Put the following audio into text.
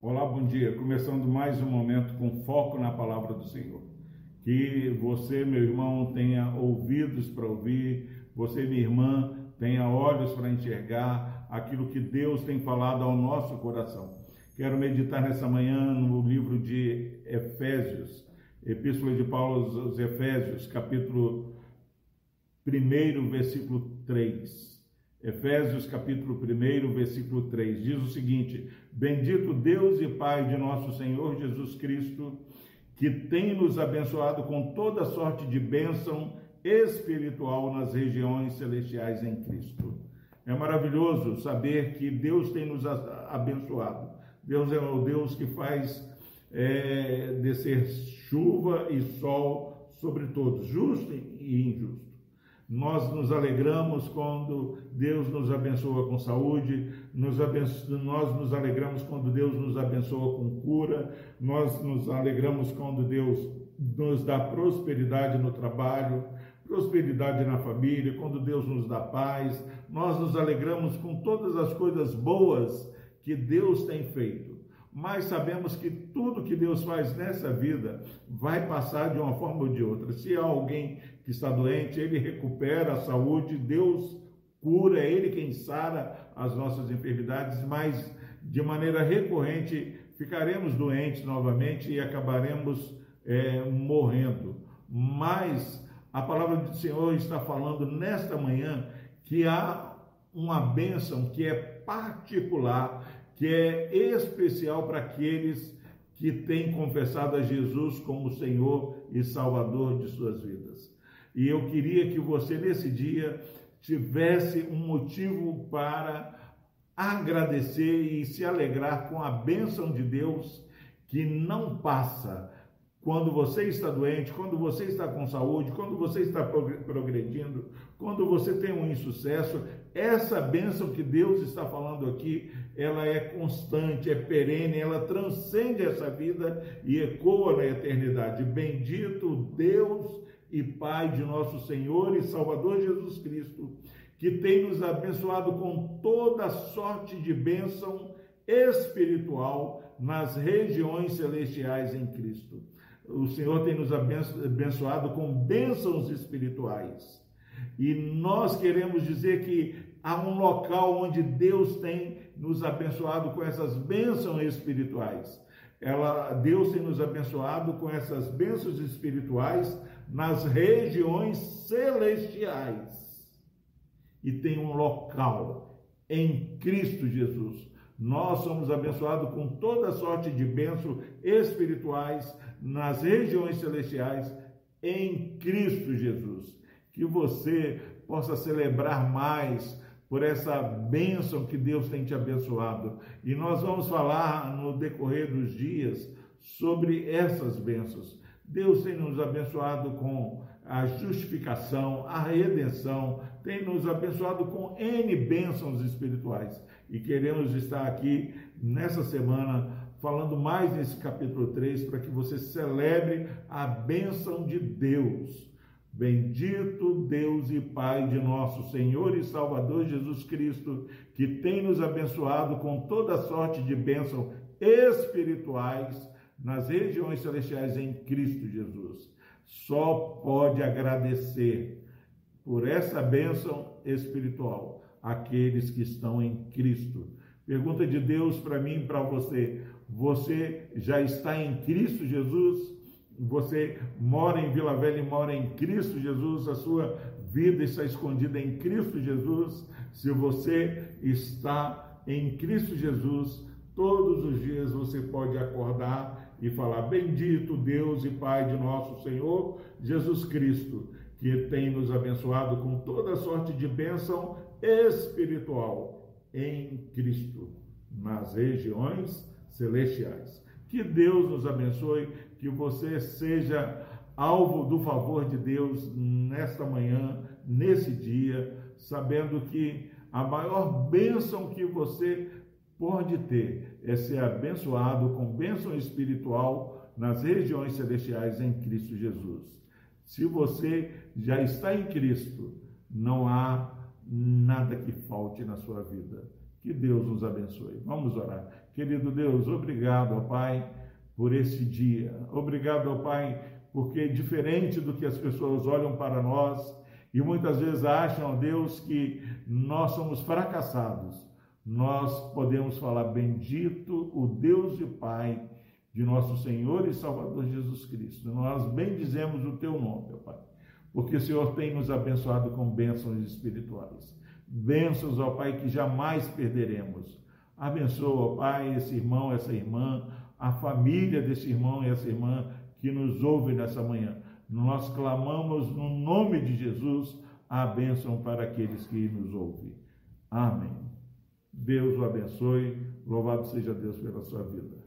Olá, bom dia. Começando mais um momento com foco na palavra do Senhor. Que você, meu irmão, tenha ouvidos para ouvir, você, minha irmã, tenha olhos para enxergar aquilo que Deus tem falado ao nosso coração. Quero meditar nessa manhã no livro de Efésios, Epístola de Paulo aos Efésios, capítulo 1, versículo 3. Efésios capítulo 1, versículo 3, diz o seguinte: Bendito Deus e Pai de nosso Senhor Jesus Cristo, que tem nos abençoado com toda sorte de bênção espiritual nas regiões celestiais em Cristo. É maravilhoso saber que Deus tem nos abençoado. Deus é o Deus que faz é, descer chuva e sol sobre todos, justo e. Nós nos alegramos quando Deus nos abençoa com saúde, nos nós nos alegramos quando Deus nos abençoa com cura, nós nos alegramos quando Deus nos dá prosperidade no trabalho, prosperidade na família, quando Deus nos dá paz, nós nos alegramos com todas as coisas boas que Deus tem feito mas sabemos que tudo que Deus faz nessa vida vai passar de uma forma ou de outra. Se há alguém que está doente, ele recupera a saúde, Deus cura, é Ele quem sara as nossas enfermidades, mas de maneira recorrente ficaremos doentes novamente e acabaremos é, morrendo. Mas a palavra do Senhor está falando nesta manhã que há uma bênção que é particular que é especial para aqueles que têm confessado a Jesus como Senhor e Salvador de suas vidas. E eu queria que você, nesse dia, tivesse um motivo para agradecer e se alegrar com a bênção de Deus que não passa, quando você está doente, quando você está com saúde, quando você está progredindo, quando você tem um insucesso, essa bênção que Deus está falando aqui, ela é constante, é perene, ela transcende essa vida e ecoa na eternidade. Bendito Deus e Pai de nosso Senhor e Salvador Jesus Cristo, que tem nos abençoado com toda sorte de bênção espiritual nas regiões celestiais em Cristo o Senhor tem nos abençoado com bênçãos espirituais. E nós queremos dizer que há um local onde Deus tem nos abençoado com essas bênçãos espirituais. Ela, Deus tem nos abençoado com essas bênçãos espirituais nas regiões celestiais. E tem um local em Cristo Jesus. Nós somos abençoados com toda sorte de bênçãos espirituais nas regiões celestiais em Cristo Jesus. Que você possa celebrar mais por essa bênção que Deus tem te abençoado. E nós vamos falar no decorrer dos dias sobre essas bênçãos. Deus tem nos abençoado com a justificação, a redenção, tem nos abençoado com N bênçãos espirituais. E queremos estar aqui nessa semana falando mais nesse capítulo 3 para que você celebre a bênção de Deus. Bendito Deus e Pai de nosso Senhor e Salvador Jesus Cristo, que tem nos abençoado com toda sorte de bênção espirituais nas regiões celestiais em Cristo Jesus. Só pode agradecer por essa bênção espiritual aqueles que estão em Cristo. Pergunta de Deus para mim e para você: você já está em Cristo Jesus? Você mora em Vila Velha e mora em Cristo Jesus? A sua vida está escondida em Cristo Jesus? Se você está em Cristo Jesus, todos os dias você pode acordar e falar: Bendito Deus e Pai de nosso Senhor Jesus Cristo, que tem nos abençoado com toda sorte de bênção espiritual em Cristo, nas regiões celestiais. Que Deus nos abençoe, que você seja alvo do favor de Deus nesta manhã, nesse dia, sabendo que a maior bênção que você pode ter é ser abençoado com bênção espiritual nas regiões celestiais em Cristo Jesus. Se você já está em Cristo, não há nada que falte na sua vida. Que Deus nos abençoe. Vamos orar. Querido Deus, obrigado, Pai, por esse dia. Obrigado, ó Pai, porque diferente do que as pessoas olham para nós e muitas vezes acham, Deus, que nós somos fracassados, nós podemos falar: Bendito o Deus e Pai de nosso Senhor e Salvador Jesus Cristo. Nós bendizemos o teu nome, ó Pai, porque o Senhor tem nos abençoado com bênçãos espirituais. Bênçãos, ó Pai, que jamais perderemos. Abençoa, ó Pai, esse irmão, essa irmã, a família desse irmão e essa irmã que nos ouve nessa manhã. Nós clamamos no nome de Jesus a bênção para aqueles que nos ouvem. Amém. Deus o abençoe. Louvado seja Deus pela sua vida.